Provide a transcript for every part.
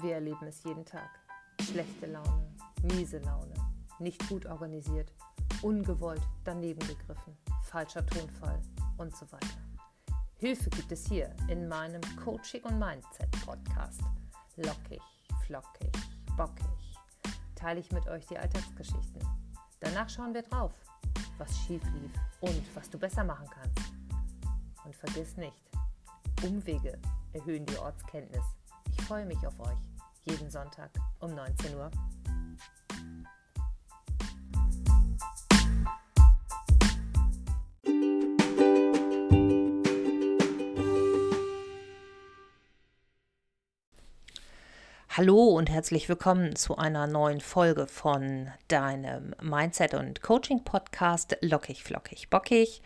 Wir erleben es jeden Tag. Schlechte Laune, miese Laune, nicht gut organisiert, ungewollt daneben gegriffen, falscher Tonfall und so weiter. Hilfe gibt es hier in meinem Coaching und Mindset Podcast. Lockig, flockig, bockig teile ich mit euch die Alltagsgeschichten. Danach schauen wir drauf, was schief lief und was du besser machen kannst. Und vergiss nicht, Umwege erhöhen die Ortskenntnis. Freue mich auf euch jeden Sonntag um 19 Uhr. Hallo und herzlich willkommen zu einer neuen Folge von deinem Mindset und Coaching Podcast Lockig, Flockig, Bockig.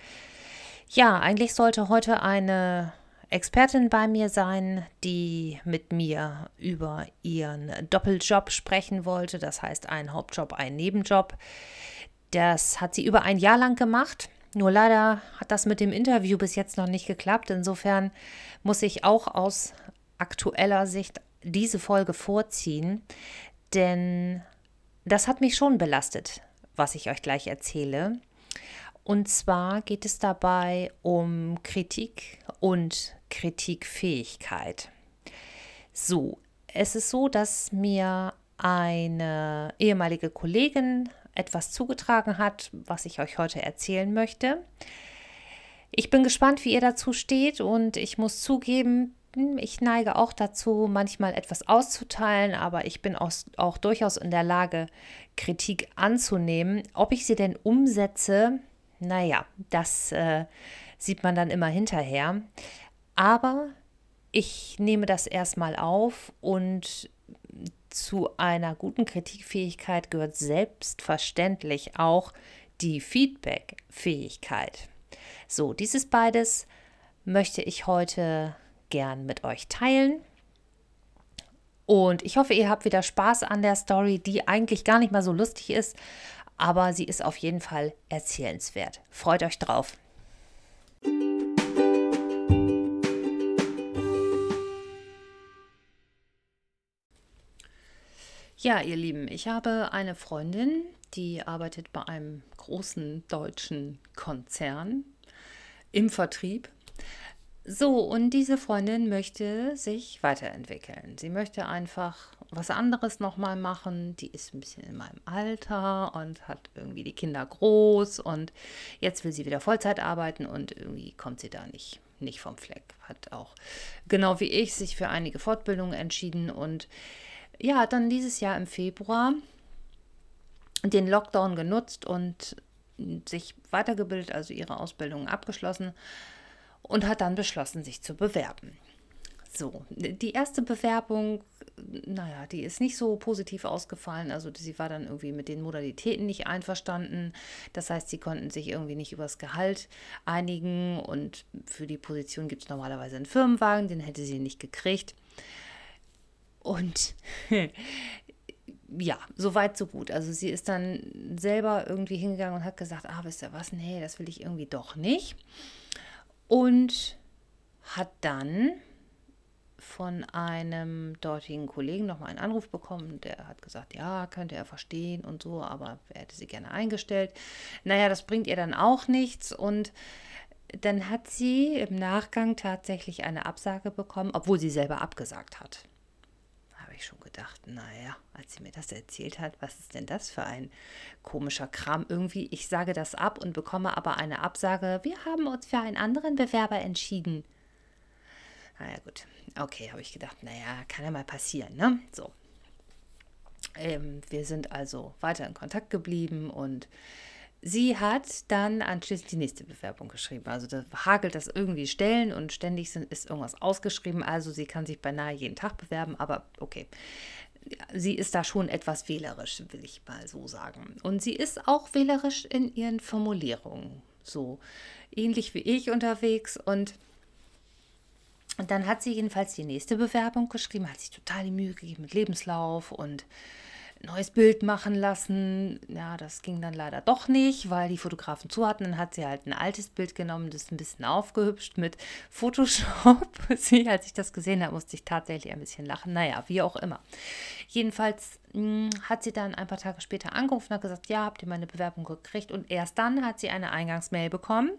Ja, eigentlich sollte heute eine Expertin bei mir sein, die mit mir über ihren Doppeljob sprechen wollte. Das heißt, ein Hauptjob, ein Nebenjob. Das hat sie über ein Jahr lang gemacht. Nur leider hat das mit dem Interview bis jetzt noch nicht geklappt. Insofern muss ich auch aus aktueller Sicht diese Folge vorziehen, denn das hat mich schon belastet, was ich euch gleich erzähle. Und zwar geht es dabei um Kritik und Kritikfähigkeit. So, es ist so, dass mir eine ehemalige Kollegin etwas zugetragen hat, was ich euch heute erzählen möchte. Ich bin gespannt, wie ihr dazu steht und ich muss zugeben, ich neige auch dazu, manchmal etwas auszuteilen, aber ich bin auch, auch durchaus in der Lage, Kritik anzunehmen. Ob ich sie denn umsetze, naja, das äh, sieht man dann immer hinterher. Aber ich nehme das erstmal auf und zu einer guten Kritikfähigkeit gehört selbstverständlich auch die Feedbackfähigkeit. So, dieses beides möchte ich heute gern mit euch teilen. Und ich hoffe, ihr habt wieder Spaß an der Story, die eigentlich gar nicht mal so lustig ist, aber sie ist auf jeden Fall erzählenswert. Freut euch drauf. Ja, ihr Lieben, ich habe eine Freundin, die arbeitet bei einem großen deutschen Konzern im Vertrieb so, und diese Freundin möchte sich weiterentwickeln. Sie möchte einfach was anderes nochmal machen. Die ist ein bisschen in meinem Alter und hat irgendwie die Kinder groß und jetzt will sie wieder Vollzeit arbeiten und irgendwie kommt sie da nicht, nicht vom Fleck. Hat auch, genau wie ich, sich für einige Fortbildungen entschieden und ja, dann dieses Jahr im Februar den Lockdown genutzt und sich weitergebildet, also ihre Ausbildung abgeschlossen und hat dann beschlossen, sich zu bewerben. So, die erste Bewerbung, naja, die ist nicht so positiv ausgefallen. Also sie war dann irgendwie mit den Modalitäten nicht einverstanden. Das heißt, sie konnten sich irgendwie nicht übers Gehalt einigen und für die Position gibt es normalerweise einen Firmenwagen, den hätte sie nicht gekriegt. Und ja, so weit, so gut. Also sie ist dann selber irgendwie hingegangen und hat gesagt, ah, wisst ihr was, nee, das will ich irgendwie doch nicht und hat dann von einem dortigen Kollegen nochmal einen Anruf bekommen. Der hat gesagt, ja, könnte er verstehen und so, aber er hätte sie gerne eingestellt. Naja, das bringt ihr dann auch nichts und dann hat sie im Nachgang tatsächlich eine Absage bekommen, obwohl sie selber abgesagt hat habe ich schon gedacht, naja, als sie mir das erzählt hat, was ist denn das für ein komischer Kram? Irgendwie, ich sage das ab und bekomme aber eine Absage, wir haben uns für einen anderen Bewerber entschieden. Naja, gut. Okay, habe ich gedacht, naja, kann ja mal passieren, ne? So. Ähm, wir sind also weiter in Kontakt geblieben und Sie hat dann anschließend die nächste Bewerbung geschrieben. Also da hagelt das irgendwie Stellen und ständig sind, ist irgendwas ausgeschrieben. Also sie kann sich beinahe jeden Tag bewerben, aber okay. Sie ist da schon etwas wählerisch, will ich mal so sagen. Und sie ist auch wählerisch in ihren Formulierungen. So ähnlich wie ich unterwegs. Und, und dann hat sie jedenfalls die nächste Bewerbung geschrieben, hat sich total die Mühe gegeben mit Lebenslauf und neues Bild machen lassen. Ja, das ging dann leider doch nicht, weil die Fotografen zu hatten. Dann hat sie halt ein altes Bild genommen, das ein bisschen aufgehübscht mit Photoshop. sie, als ich das gesehen habe, musste ich tatsächlich ein bisschen lachen. Naja, wie auch immer. Jedenfalls mh, hm, hat sie dann ein paar Tage später angerufen und hat gesagt, ja, habt ihr meine Bewerbung gekriegt? Und erst dann hat sie eine Eingangsmail bekommen.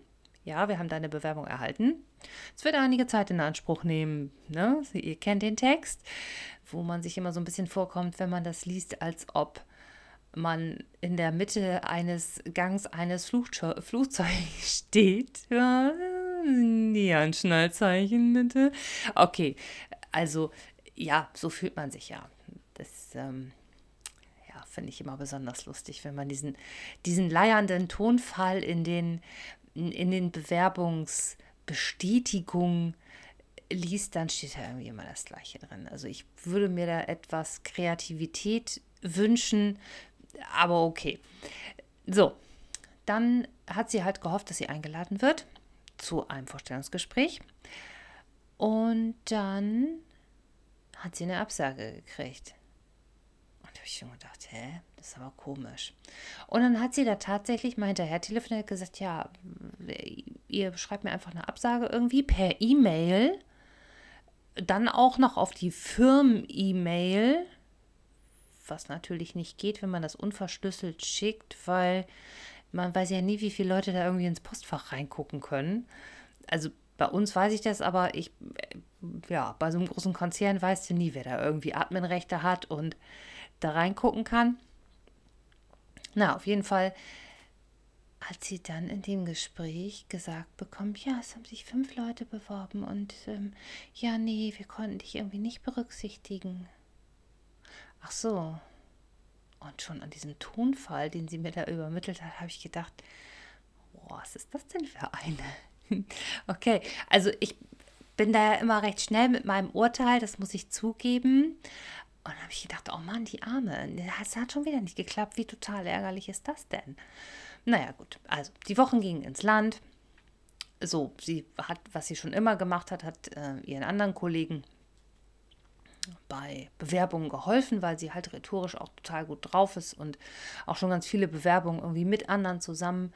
Ja, wir haben deine Bewerbung erhalten. Es wird einige Zeit in Anspruch nehmen. Ne? Ihr kennt den Text wo man sich immer so ein bisschen vorkommt, wenn man das liest, als ob man in der Mitte eines Gangs eines Flugzeugs steht. Ja, die Anschnallzeichen bitte. Okay, also ja, so fühlt man sich ja. Das ähm, ja, finde ich immer besonders lustig, wenn man diesen, diesen leiernden Tonfall in den, in den Bewerbungsbestätigungen liest, dann steht da irgendwie immer das Gleiche drin. Also ich würde mir da etwas Kreativität wünschen, aber okay. So, dann hat sie halt gehofft, dass sie eingeladen wird zu einem Vorstellungsgespräch. Und dann hat sie eine Absage gekriegt. Habe ich schon gedacht, hä, das ist aber komisch. Und dann hat sie da tatsächlich mal hinterher telefoniert gesagt, ja, ihr schreibt mir einfach eine Absage irgendwie per E-Mail dann auch noch auf die Firmen-E-Mail, was natürlich nicht geht, wenn man das unverschlüsselt schickt, weil man weiß ja nie, wie viele Leute da irgendwie ins Postfach reingucken können. Also bei uns weiß ich das, aber ich, ja, bei so einem großen Konzern weißt du nie, wer da irgendwie Adminrechte hat und da reingucken kann. Na, auf jeden Fall hat sie dann in dem Gespräch gesagt bekommen, ja, es haben sich fünf Leute beworben und ähm, ja, nee, wir konnten dich irgendwie nicht berücksichtigen. Ach so. Und schon an diesem Tonfall, den sie mir da übermittelt hat, habe ich gedacht, was ist das denn für eine? okay, also ich bin da ja immer recht schnell mit meinem Urteil, das muss ich zugeben. Und dann habe ich gedacht, oh Mann, die Arme, das hat schon wieder nicht geklappt. Wie total ärgerlich ist das denn? Naja, gut. Also, die Wochen gingen ins Land. So, sie hat, was sie schon immer gemacht hat, hat äh, ihren anderen Kollegen bei Bewerbungen geholfen, weil sie halt rhetorisch auch total gut drauf ist und auch schon ganz viele Bewerbungen irgendwie mit anderen zusammen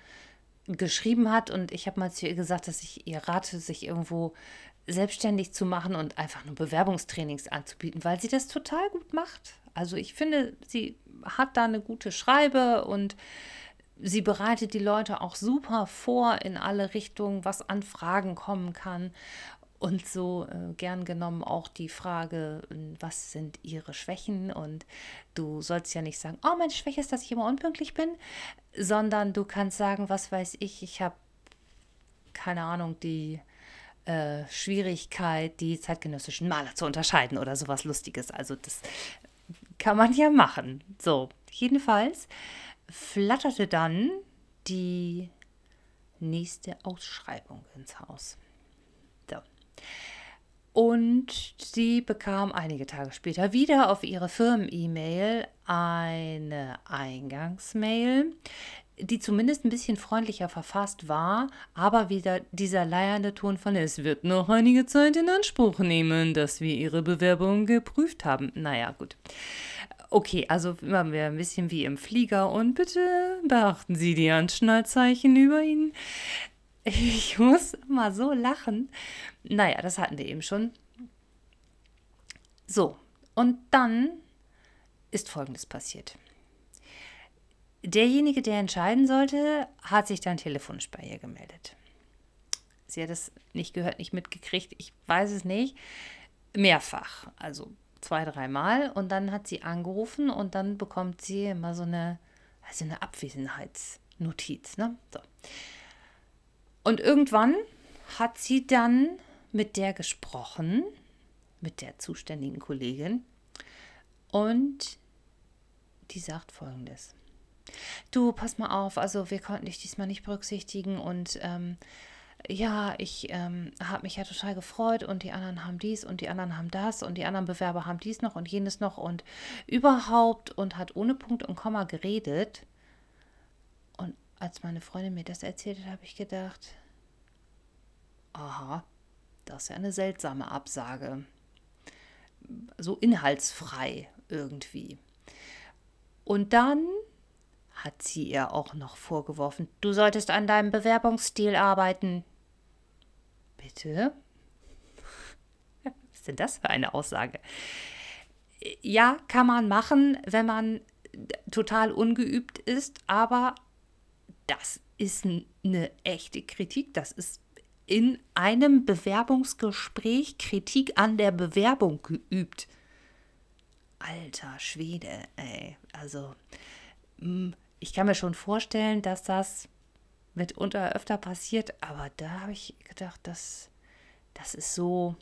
geschrieben hat. Und ich habe mal zu ihr gesagt, dass ich ihr rate, sich irgendwo selbstständig zu machen und einfach nur Bewerbungstrainings anzubieten, weil sie das total gut macht. Also ich finde, sie hat da eine gute Schreibe und sie bereitet die Leute auch super vor in alle Richtungen, was an Fragen kommen kann. Und so äh, gern genommen auch die Frage, was sind ihre Schwächen? Und du sollst ja nicht sagen, oh, meine Schwäche ist, dass ich immer unpünktlich bin, sondern du kannst sagen, was weiß ich, ich habe keine Ahnung, die äh, Schwierigkeit, die zeitgenössischen Maler zu unterscheiden oder sowas Lustiges. Also das kann man ja machen. So, jedenfalls flatterte dann die nächste Ausschreibung ins Haus. So. Und sie bekam einige Tage später wieder auf ihre Firmen-E-Mail eine Eingangsmail, die zumindest ein bisschen freundlicher verfasst war, aber wieder dieser leiernde Ton von es wird noch einige Zeit in Anspruch nehmen, dass wir ihre Bewerbung geprüft haben. Naja, gut. Okay, also immer mehr ein bisschen wie im Flieger und bitte beachten Sie die Anschnallzeichen über Ihnen. Ich muss mal so lachen. Naja, das hatten wir eben schon. So, und dann ist Folgendes passiert. Derjenige, der entscheiden sollte, hat sich dann telefonisch bei ihr gemeldet. Sie hat es nicht gehört, nicht mitgekriegt, ich weiß es nicht. Mehrfach. Also zwei, dreimal und dann hat sie angerufen und dann bekommt sie immer so eine, also eine Abwesenheitsnotiz. Ne? So. Und irgendwann hat sie dann mit der gesprochen, mit der zuständigen Kollegin und die sagt folgendes. Du, pass mal auf, also wir konnten dich diesmal nicht berücksichtigen und ähm, ja, ich ähm, habe mich ja total gefreut und die anderen haben dies und die anderen haben das und die anderen Bewerber haben dies noch und jenes noch und überhaupt und hat ohne Punkt und Komma geredet. Und als meine Freundin mir das erzählt hat, habe ich gedacht, aha, das ist ja eine seltsame Absage. So inhaltsfrei irgendwie. Und dann hat sie ihr auch noch vorgeworfen, du solltest an deinem Bewerbungsstil arbeiten. Bitte? Was ist denn das für eine Aussage? Ja, kann man machen, wenn man total ungeübt ist, aber das ist eine echte Kritik. Das ist in einem Bewerbungsgespräch Kritik an der Bewerbung geübt. Alter Schwede, ey. Also, hm, ich kann mir schon vorstellen, dass das mitunter öfter passiert, aber da habe ich gedacht, das, das ist so,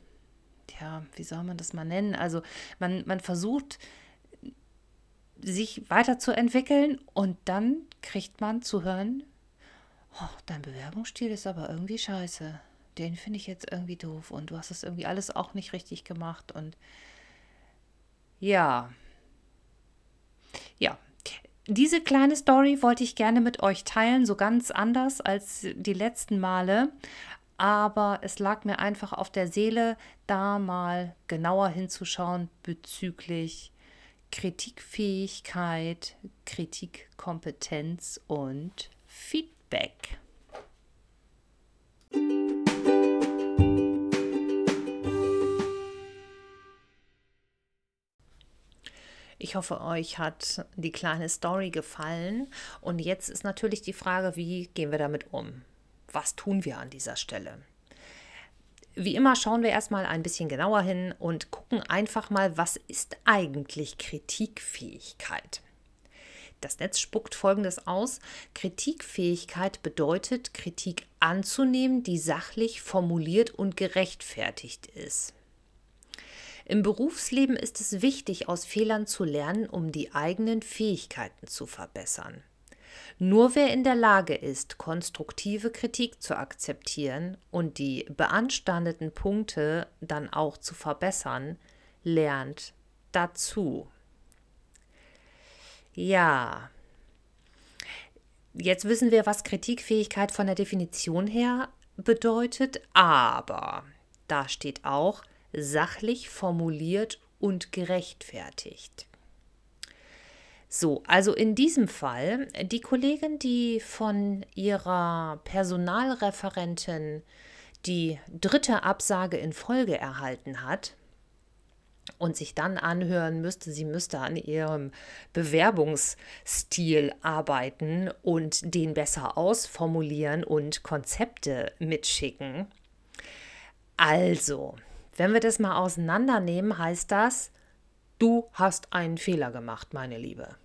ja, wie soll man das mal nennen? Also, man, man versucht, sich weiterzuentwickeln und dann kriegt man zu hören, oh, dein Bewerbungsstil ist aber irgendwie scheiße. Den finde ich jetzt irgendwie doof und du hast das irgendwie alles auch nicht richtig gemacht und ja. Ja. Diese kleine Story wollte ich gerne mit euch teilen, so ganz anders als die letzten Male. Aber es lag mir einfach auf der Seele, da mal genauer hinzuschauen bezüglich Kritikfähigkeit, Kritikkompetenz und Feedback. Ich hoffe, euch hat die kleine Story gefallen. Und jetzt ist natürlich die Frage, wie gehen wir damit um? Was tun wir an dieser Stelle? Wie immer schauen wir erstmal ein bisschen genauer hin und gucken einfach mal, was ist eigentlich Kritikfähigkeit? Das Netz spuckt Folgendes aus. Kritikfähigkeit bedeutet, Kritik anzunehmen, die sachlich formuliert und gerechtfertigt ist. Im Berufsleben ist es wichtig, aus Fehlern zu lernen, um die eigenen Fähigkeiten zu verbessern. Nur wer in der Lage ist, konstruktive Kritik zu akzeptieren und die beanstandeten Punkte dann auch zu verbessern, lernt dazu. Ja, jetzt wissen wir, was Kritikfähigkeit von der Definition her bedeutet, aber da steht auch sachlich formuliert und gerechtfertigt. So, also in diesem Fall, die Kollegin, die von ihrer Personalreferentin die dritte Absage in Folge erhalten hat und sich dann anhören müsste, sie müsste an ihrem Bewerbungsstil arbeiten und den besser ausformulieren und Konzepte mitschicken. Also, wenn wir das mal auseinandernehmen, heißt das, du hast einen Fehler gemacht, meine Liebe.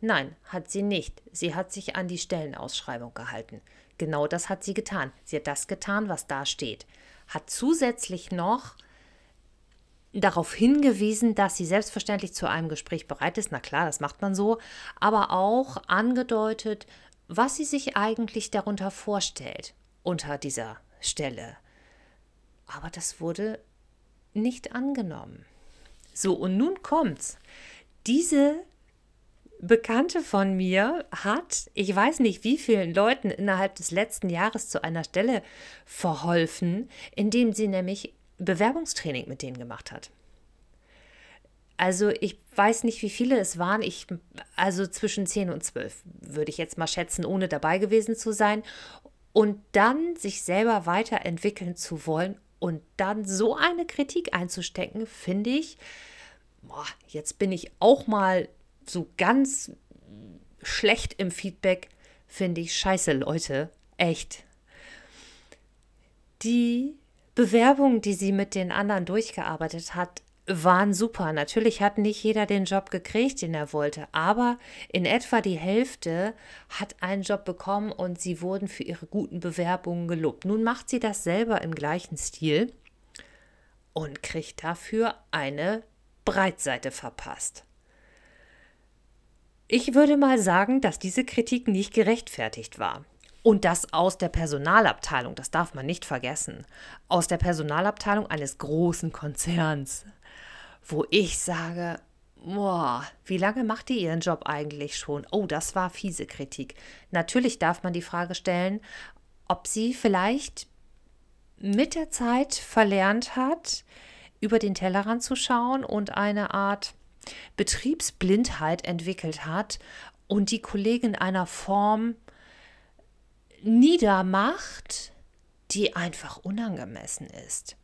Nein, hat sie nicht. Sie hat sich an die Stellenausschreibung gehalten. Genau das hat sie getan. Sie hat das getan, was da steht. Hat zusätzlich noch darauf hingewiesen, dass sie selbstverständlich zu einem Gespräch bereit ist. Na klar, das macht man so. Aber auch angedeutet, was sie sich eigentlich darunter vorstellt unter dieser Stelle. Aber das wurde nicht angenommen. So, und nun kommt's. Diese Bekannte von mir hat, ich weiß nicht wie vielen Leuten innerhalb des letzten Jahres zu einer Stelle verholfen, indem sie nämlich Bewerbungstraining mit denen gemacht hat. Also ich weiß nicht, wie viele es waren. Ich, also zwischen 10 und 12 würde ich jetzt mal schätzen, ohne dabei gewesen zu sein. Und dann sich selber weiterentwickeln zu wollen und dann so eine Kritik einzustecken, finde ich, boah, jetzt bin ich auch mal so ganz schlecht im Feedback, finde ich scheiße, Leute. Echt. Die Bewerbungen, die sie mit den anderen durchgearbeitet hat, waren super. Natürlich hat nicht jeder den Job gekriegt, den er wollte, aber in etwa die Hälfte hat einen Job bekommen und sie wurden für ihre guten Bewerbungen gelobt. Nun macht sie das selber im gleichen Stil und kriegt dafür eine Breitseite verpasst. Ich würde mal sagen, dass diese Kritik nicht gerechtfertigt war. Und das aus der Personalabteilung, das darf man nicht vergessen, aus der Personalabteilung eines großen Konzerns wo ich sage, boah, wie lange macht ihr ihren Job eigentlich schon? Oh, das war fiese Kritik. Natürlich darf man die Frage stellen, ob sie vielleicht mit der Zeit verlernt hat, über den Tellerrand zu schauen und eine Art Betriebsblindheit entwickelt hat und die Kollegen in einer Form niedermacht, die einfach unangemessen ist.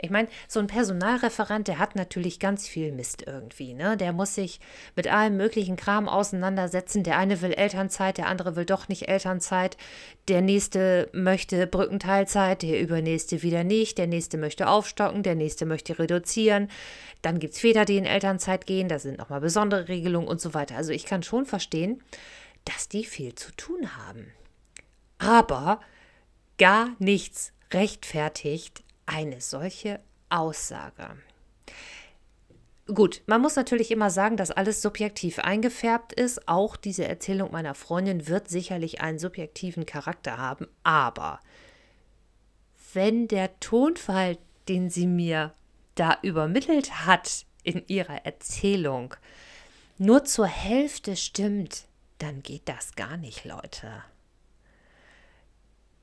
Ich meine, so ein Personalreferent, der hat natürlich ganz viel Mist irgendwie. Ne? Der muss sich mit allem möglichen Kram auseinandersetzen. Der eine will Elternzeit, der andere will doch nicht Elternzeit. Der nächste möchte Brückenteilzeit, der übernächste wieder nicht. Der nächste möchte aufstocken, der nächste möchte reduzieren. Dann gibt es Väter, die in Elternzeit gehen. Da sind nochmal besondere Regelungen und so weiter. Also ich kann schon verstehen, dass die viel zu tun haben. Aber gar nichts rechtfertigt eine solche Aussage. Gut, man muss natürlich immer sagen, dass alles subjektiv eingefärbt ist. Auch diese Erzählung meiner Freundin wird sicherlich einen subjektiven Charakter haben. Aber wenn der Tonfall, den sie mir da übermittelt hat in ihrer Erzählung, nur zur Hälfte stimmt, dann geht das gar nicht, Leute.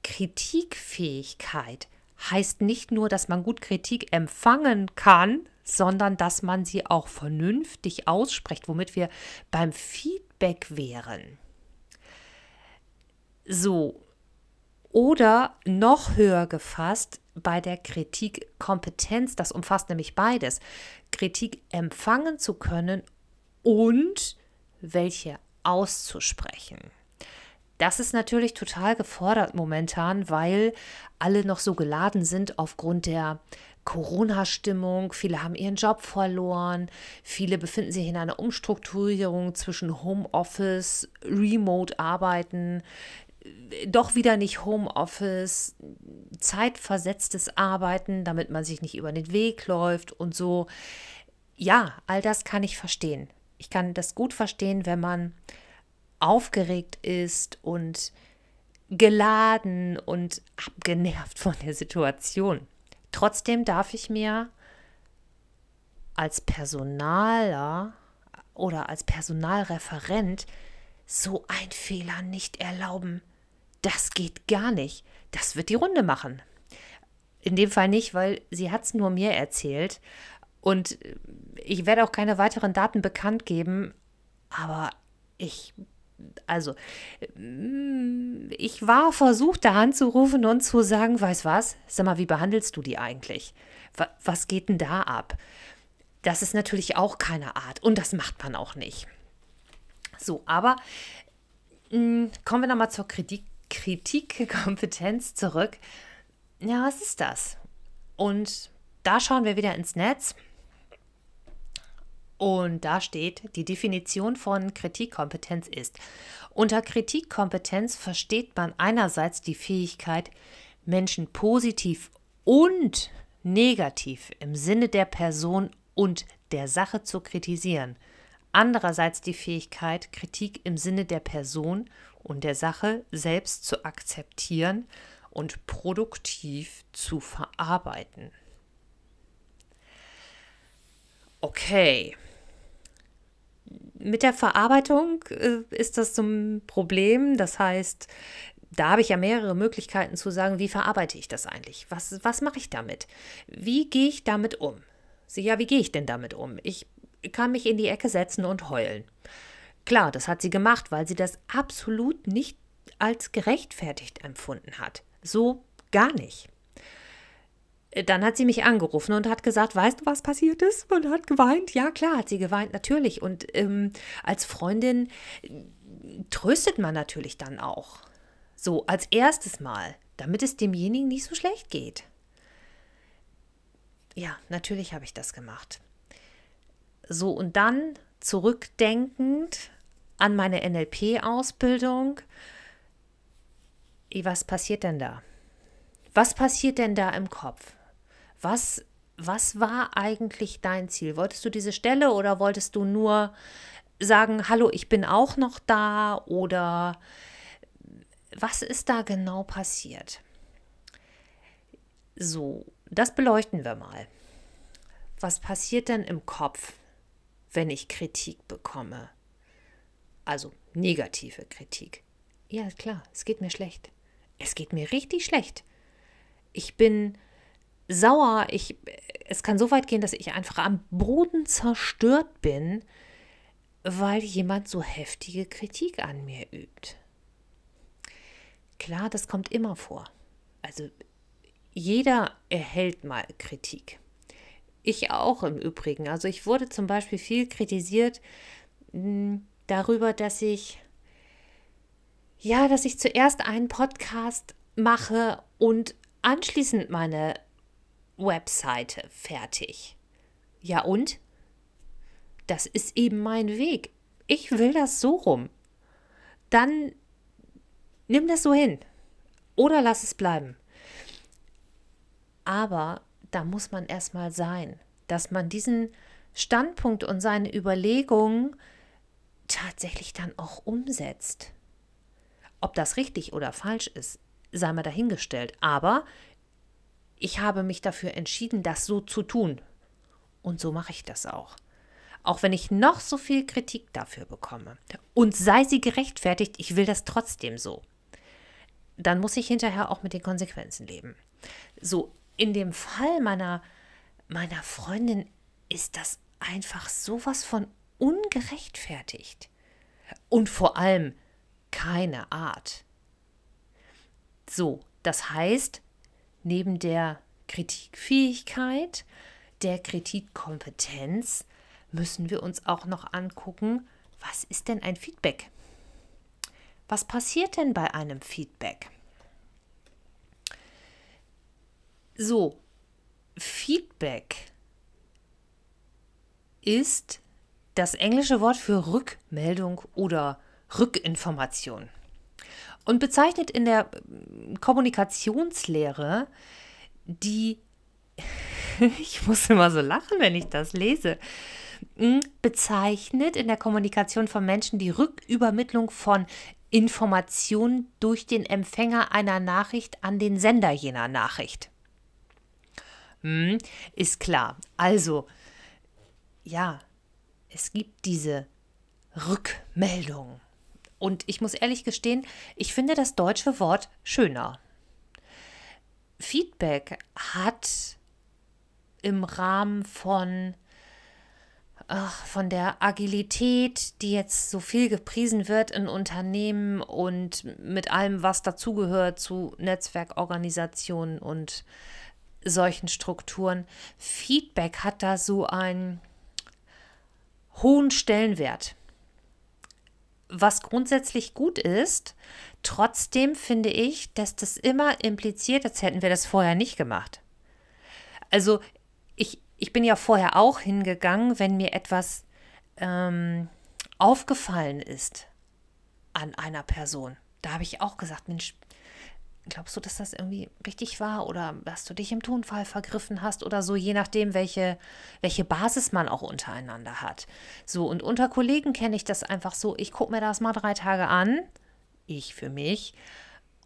Kritikfähigkeit heißt nicht nur, dass man gut Kritik empfangen kann, sondern dass man sie auch vernünftig ausspricht, womit wir beim Feedback wären. So, oder noch höher gefasst bei der Kritikkompetenz, das umfasst nämlich beides, Kritik empfangen zu können und welche auszusprechen. Das ist natürlich total gefordert momentan, weil alle noch so geladen sind aufgrund der Corona-Stimmung. Viele haben ihren Job verloren. Viele befinden sich in einer Umstrukturierung zwischen Homeoffice, Remote-Arbeiten, doch wieder nicht Homeoffice, zeitversetztes Arbeiten, damit man sich nicht über den Weg läuft und so. Ja, all das kann ich verstehen. Ich kann das gut verstehen, wenn man aufgeregt ist und geladen und abgenervt von der Situation. Trotzdem darf ich mir als Personaler oder als Personalreferent so ein Fehler nicht erlauben. Das geht gar nicht. Das wird die Runde machen. In dem Fall nicht, weil sie hat es nur mir erzählt. Und ich werde auch keine weiteren Daten bekannt geben. Aber ich also mm, ich war versucht, da anzurufen und zu sagen, weiß was, sag mal, wie behandelst du die eigentlich? Was geht denn da ab? Das ist natürlich auch keine Art und das macht man auch nicht. So, aber mh, mm, kommen wir nochmal zur Kritik, Kritikkompetenz zurück. Ja, was ist das? Und da schauen wir wieder ins Netz. Und da steht, die Definition von Kritikkompetenz ist, unter Kritikkompetenz versteht man einerseits die Fähigkeit, Menschen positiv und negativ im Sinne der Person und der Sache zu kritisieren. Andererseits die Fähigkeit, Kritik im Sinne der Person und der Sache selbst zu akzeptieren und produktiv zu verarbeiten. Okay, mit der Verarbeitung äh, ist das zum Problem. Das heißt, da habe ich ja mehrere Möglichkeiten zu sagen, wie verarbeite ich das eigentlich? Was, was mache ich damit? Wie gehe ich damit um? Sie, ja, wie gehe ich denn damit um? Ich kann mich in die Ecke setzen und heulen. Klar, das hat sie gemacht, weil sie das absolut nicht als gerechtfertigt empfunden hat. So gar nicht. Dann hat sie mich angerufen und hat gesagt, weißt du, was passiert ist? Und hat geweint. Ja, klar, hat sie geweint, natürlich. Und ähm, als Freundin tröstet man natürlich dann auch. So, als erstes Mal, damit es demjenigen nicht so schlecht geht. Ja, natürlich habe ich das gemacht. So, und dann zurückdenkend an meine NLP-Ausbildung, was passiert denn da? Was passiert denn da im Kopf? Was, was war eigentlich dein Ziel? Wolltest du diese Stelle oder wolltest du nur sagen, hallo, ich bin auch noch da oder was ist da genau passiert? So, das beleuchten wir mal. Was passiert denn im Kopf, wenn ich Kritik bekomme? Also negative Kritik. Ja, klar, es geht mir schlecht. Es geht mir richtig schlecht. Ich bin sauer, ich, es kann so weit gehen, dass ich einfach am Boden zerstört bin, weil jemand so heftige Kritik an mir übt. Klar, das kommt immer vor. Also jeder erhält mal Kritik. Ich auch im Übrigen. Also ich wurde zum Beispiel viel kritisiert mh, hm, darüber, dass ich ja, dass ich zuerst einen Podcast mache und anschließend meine Webseite fertig. Ja und? Das ist eben mein Weg. Ich will das so rum. Dann nimm das so hin. Oder lass es bleiben. Aber da muss man erstmal sein, dass man diesen Standpunkt und seine Überlegungen tatsächlich dann auch umsetzt. Ob das richtig oder falsch ist, sei mal dahingestellt. Aber ich habe mich dafür entschieden, das so zu tun. Und so mache ich das auch. Auch wenn ich noch so viel Kritik dafür bekomme. Und sei sie gerechtfertigt, ich will das trotzdem so. Dann muss ich hinterher auch mit den Konsequenzen leben. So, in dem Fall meiner, meiner Freundin ist das einfach sowas von ungerechtfertigt. Und vor allem keine Art. So, das heißt, neben der Kritikfähigkeit, der Kritikkompetenz, müssen wir uns auch noch angucken, was ist denn ein Feedback? Was passiert denn bei einem Feedback? So, Feedback ist das englische Wort für Rückmeldung oder Rückinformation und bezeichnet in der Kommunikationslehre die, ich muss immer so lachen, wenn ich das lese, hm, bezeichnet in der Kommunikation von Menschen die Rückübermittlung von Informationen durch den Empfänger einer Nachricht an den Sender jener Nachricht. Hm, ist klar. Also, ja, es gibt diese Rückmeldung. Und ich muss ehrlich gestehen, ich finde das deutsche Wort schöner. Feedback hat im Rahmen von, ach, von der Agilität, die jetzt so viel gepriesen wird in Unternehmen und mit allem, was dazugehört zu Netzwerkorganisationen und solchen Strukturen. Feedback hat da so einen hohen Stellenwert. Was grundsätzlich gut ist, trotzdem finde ich, dass das immer impliziert, als hätten wir das vorher nicht gemacht. Also ich, ich bin ja vorher auch hingegangen, wenn mir etwas ähm, aufgefallen ist an einer Person. Da habe ich auch gesagt, Mensch, Glaubst du, dass das irgendwie richtig war oder dass du dich im Tonfall vergriffen hast oder so, je nachdem, welche, welche Basis man auch untereinander hat. So, und unter Kollegen kenne ich das einfach so, ich gucke mir das mal drei Tage an, ich für mich,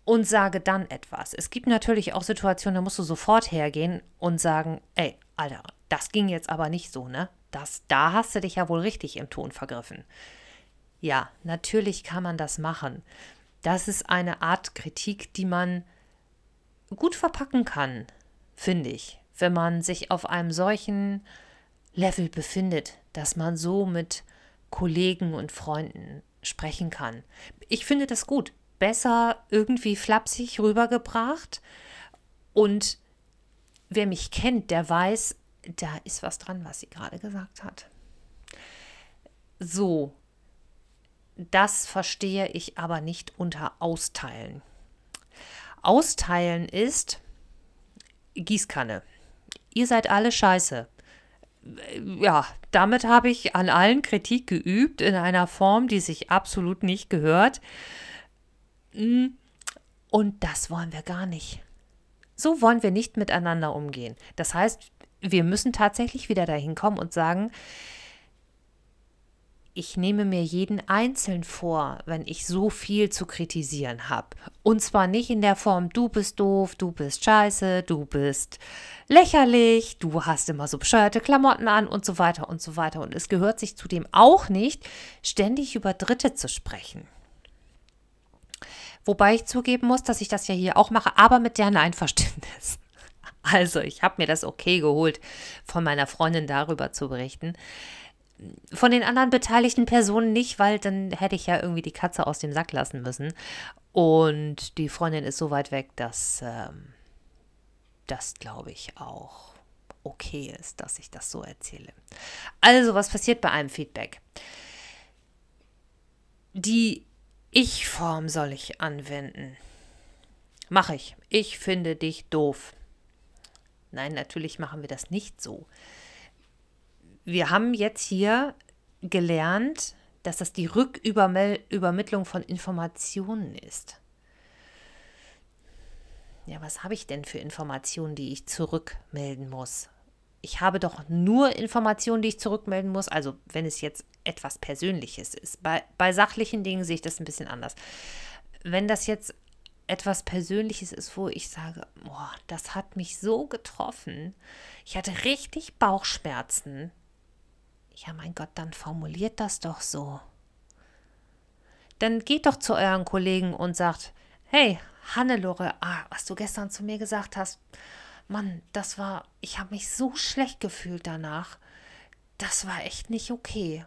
und sage dann etwas. Es gibt natürlich auch Situationen, da musst du sofort hergehen und sagen, ey, Alter, das ging jetzt aber nicht so, ne? Das, da hast du dich ja wohl richtig im Ton vergriffen. Ja, natürlich kann man das machen. Das ist eine Art Kritik, die man gut verpacken kann, finde ich, wenn man sich auf einem solchen Level befindet, dass man so mit Kollegen und Freunden sprechen kann. Ich finde das gut. Besser irgendwie flapsig rübergebracht. Und wer mich kennt, der weiß, da ist was dran, was sie gerade gesagt hat. So, das verstehe ich aber nicht unter Austeilen. Austeilen ist Gießkanne. Ihr seid alle scheiße. Ja, damit habe ich an allen Kritik geübt in einer Form, die sich absolut nicht gehört. Und das wollen wir gar nicht. So wollen wir nicht miteinander umgehen. Das heißt, wir müssen tatsächlich wieder dahin kommen und sagen, ich nehme mir jeden einzeln vor, wenn ich so viel zu kritisieren habe. Und zwar nicht in der Form, du bist doof, du bist scheiße, du bist lächerlich, du hast immer so bescheuerte Klamotten an und so weiter und so weiter. Und es gehört sich zudem auch nicht, ständig über Dritte zu sprechen. Wobei ich zugeben muss, dass ich das ja hier auch mache, aber mit deren Einverständnis. Also, ich habe mir das okay geholt, von meiner Freundin darüber zu berichten. Von den anderen beteiligten Personen nicht, weil dann hätte ich ja irgendwie die Katze aus dem Sack lassen müssen. Und die Freundin ist so weit weg, dass ähm, das, glaube ich, auch okay ist, dass ich das so erzähle. Also, was passiert bei einem Feedback? Die Ich-Form soll ich anwenden. Mache ich. Ich finde dich doof. Nein, natürlich machen wir das nicht so. Wir haben jetzt hier gelernt, dass das die Rückübermittlung von Informationen ist. Ja, was habe ich denn für Informationen, die ich zurückmelden muss? Ich habe doch nur Informationen, die ich zurückmelden muss. Also, wenn es jetzt etwas Persönliches ist. Bei, bei sachlichen Dingen sehe ich das ein bisschen anders. Wenn das jetzt etwas Persönliches ist, wo ich sage, boah, das hat mich so getroffen. Ich hatte richtig Bauchschmerzen. Ja, mein Gott, dann formuliert das doch so. Dann geht doch zu euren Kollegen und sagt, hey, Hannelore, ah, was du gestern zu mir gesagt hast, Mann, das war, ich habe mich so schlecht gefühlt danach. Das war echt nicht okay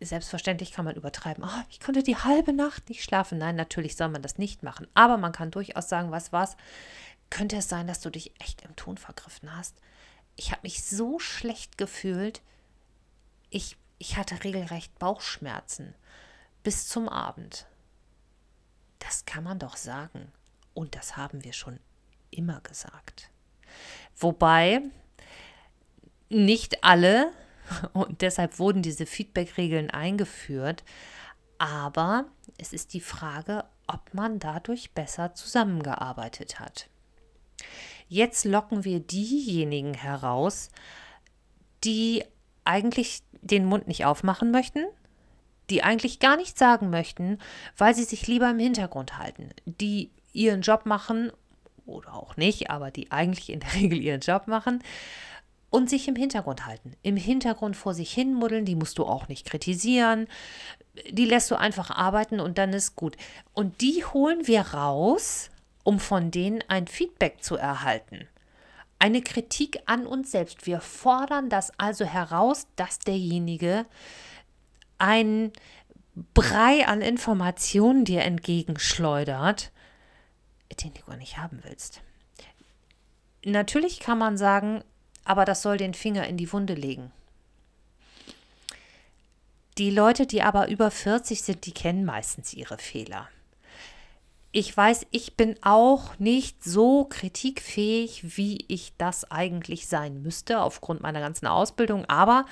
selbstverständlich kann man übertreiben. Oh, ich konnte die halbe Nacht nicht schlafen. Nein, natürlich soll man das nicht machen. Aber man kann durchaus sagen, was was. Könnte es sein, dass du dich echt im Ton vergriffen hast? Ich habe mich so schlecht gefühlt. Ich, ich hatte regelrecht Bauchschmerzen. Bis zum Abend. Das kann man doch sagen. Und das haben wir schon immer gesagt. Wobei nicht alle und deshalb wurden diese Feedback-Regeln eingeführt. Aber es ist die Frage, ob man dadurch besser zusammengearbeitet hat. Jetzt locken wir diejenigen heraus, die eigentlich den Mund nicht aufmachen möchten, die eigentlich gar nichts sagen möchten, weil sie sich lieber im Hintergrund halten, die ihren Job machen oder auch nicht, aber die eigentlich in der Regel ihren Job machen und sich im Hintergrund halten. Im Hintergrund vor sich hin muddeln, die musst du auch nicht kritisieren. Die lässt du einfach arbeiten und dann ist gut. Und die holen wir raus, um von denen ein Feedback zu erhalten. Eine Kritik an uns selbst. Wir fordern das also heraus, dass derjenige einen Brei an Informationen dir entgegenschleudert, den du gar nicht haben willst. Natürlich kann man sagen, aber das soll den Finger in die Wunde legen. Die Leute, die aber über 40 sind, die kennen meistens ihre Fehler. Ich weiß, ich bin auch nicht so kritikfähig, wie ich das eigentlich sein müsste, aufgrund meiner ganzen Ausbildung, aber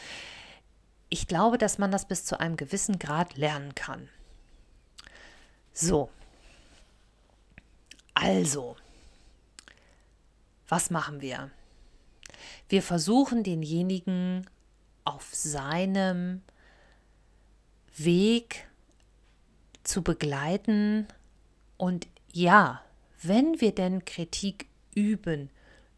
ich glaube, dass man das bis zu einem gewissen Grad lernen kann. So. Also, was machen wir? Wir versuchen denjenigen auf seinem Weg zu begleiten. Und ja, wenn wir denn Kritik üben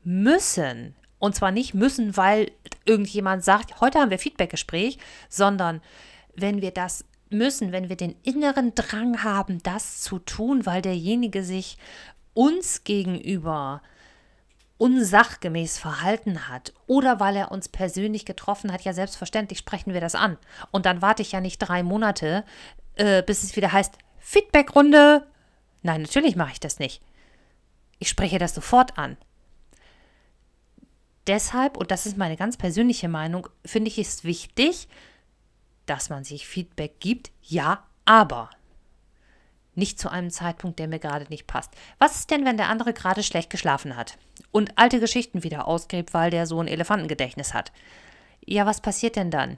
müssen, und zwar nicht müssen, weil irgendjemand sagt, heute haben wir Feedbackgespräch, sondern wenn wir das müssen, wenn wir den inneren Drang haben, das zu tun, weil derjenige sich uns gegenüber unsachgemäß verhalten hat oder weil er uns persönlich getroffen hat, ja selbstverständlich sprechen wir das an. Und dann warte ich ja nicht drei Monate, äh, bis es wieder heißt, Feedbackrunde. Nein, natürlich mache ich das nicht. Ich spreche das sofort an. Deshalb, und das ist meine ganz persönliche Meinung, finde ich es wichtig, dass man sich Feedback gibt, ja, aber nicht zu einem Zeitpunkt, der mir gerade nicht passt. Was ist denn, wenn der andere gerade schlecht geschlafen hat und alte Geschichten wieder ausgräbt, weil der so ein Elefantengedächtnis hat? Ja, was passiert denn dann?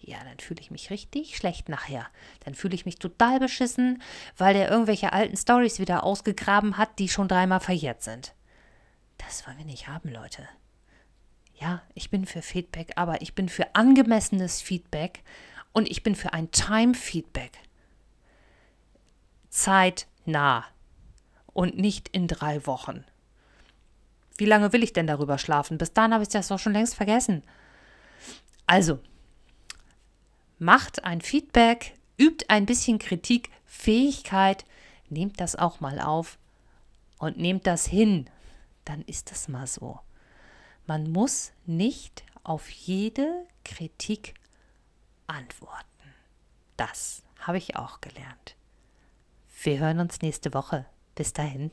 Ja, dann fühle ich mich richtig schlecht nachher. Dann fühle ich mich total beschissen, weil der irgendwelche alten Stories wieder ausgegraben hat, die schon dreimal verjährt sind. Das wollen wir nicht haben, Leute. Ja, ich bin für Feedback, aber ich bin für angemessenes Feedback und ich bin für ein Time-Feedback zeitnah und nicht in drei Wochen. Wie lange will ich denn darüber schlafen? Bis dahin habe ich das doch schon längst vergessen. Also, macht ein Feedback, übt ein bisschen Kritik, Fähigkeit, nehmt das auch mal auf und nehmt das hin, dann ist das mal so. Man muss nicht auf jede Kritik antworten. Das habe ich auch gelernt. Wir hören uns nächste Woche. Bis dahin.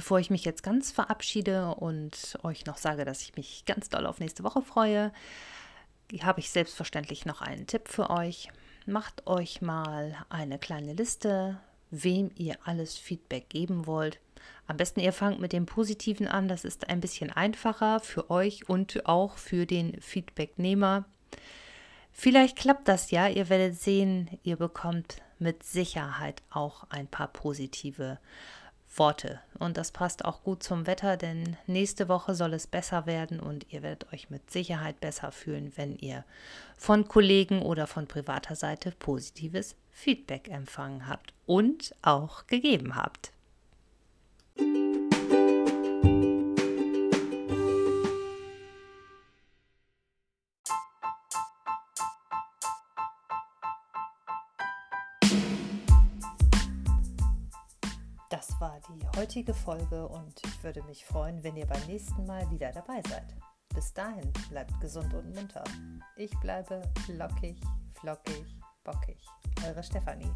Bevor ich mich jetzt ganz verabschiede und euch noch sage, dass ich mich ganz doll auf nächste Woche freue, habe ich selbstverständlich noch einen Tipp für euch. Macht euch mal eine kleine Liste, wem ihr alles Feedback geben wollt. Am besten ihr fangt mit dem Positiven an, das ist ein bisschen einfacher für euch und auch für den Feedbacknehmer. Vielleicht klappt das ja, ihr werdet sehen, ihr bekommt mit Sicherheit auch ein paar positive Worte. Und das passt auch gut zum Wetter, denn nächste Woche soll es besser werden und ihr werdet euch mit Sicherheit besser fühlen, wenn ihr von Kollegen oder von privater Seite positives Feedback empfangen habt und auch gegeben habt. Heutige Folge und ich würde mich freuen, wenn ihr beim nächsten Mal wieder dabei seid. Bis dahin bleibt gesund und munter. Ich bleibe lockig, flockig, bockig. Eure Stefanie.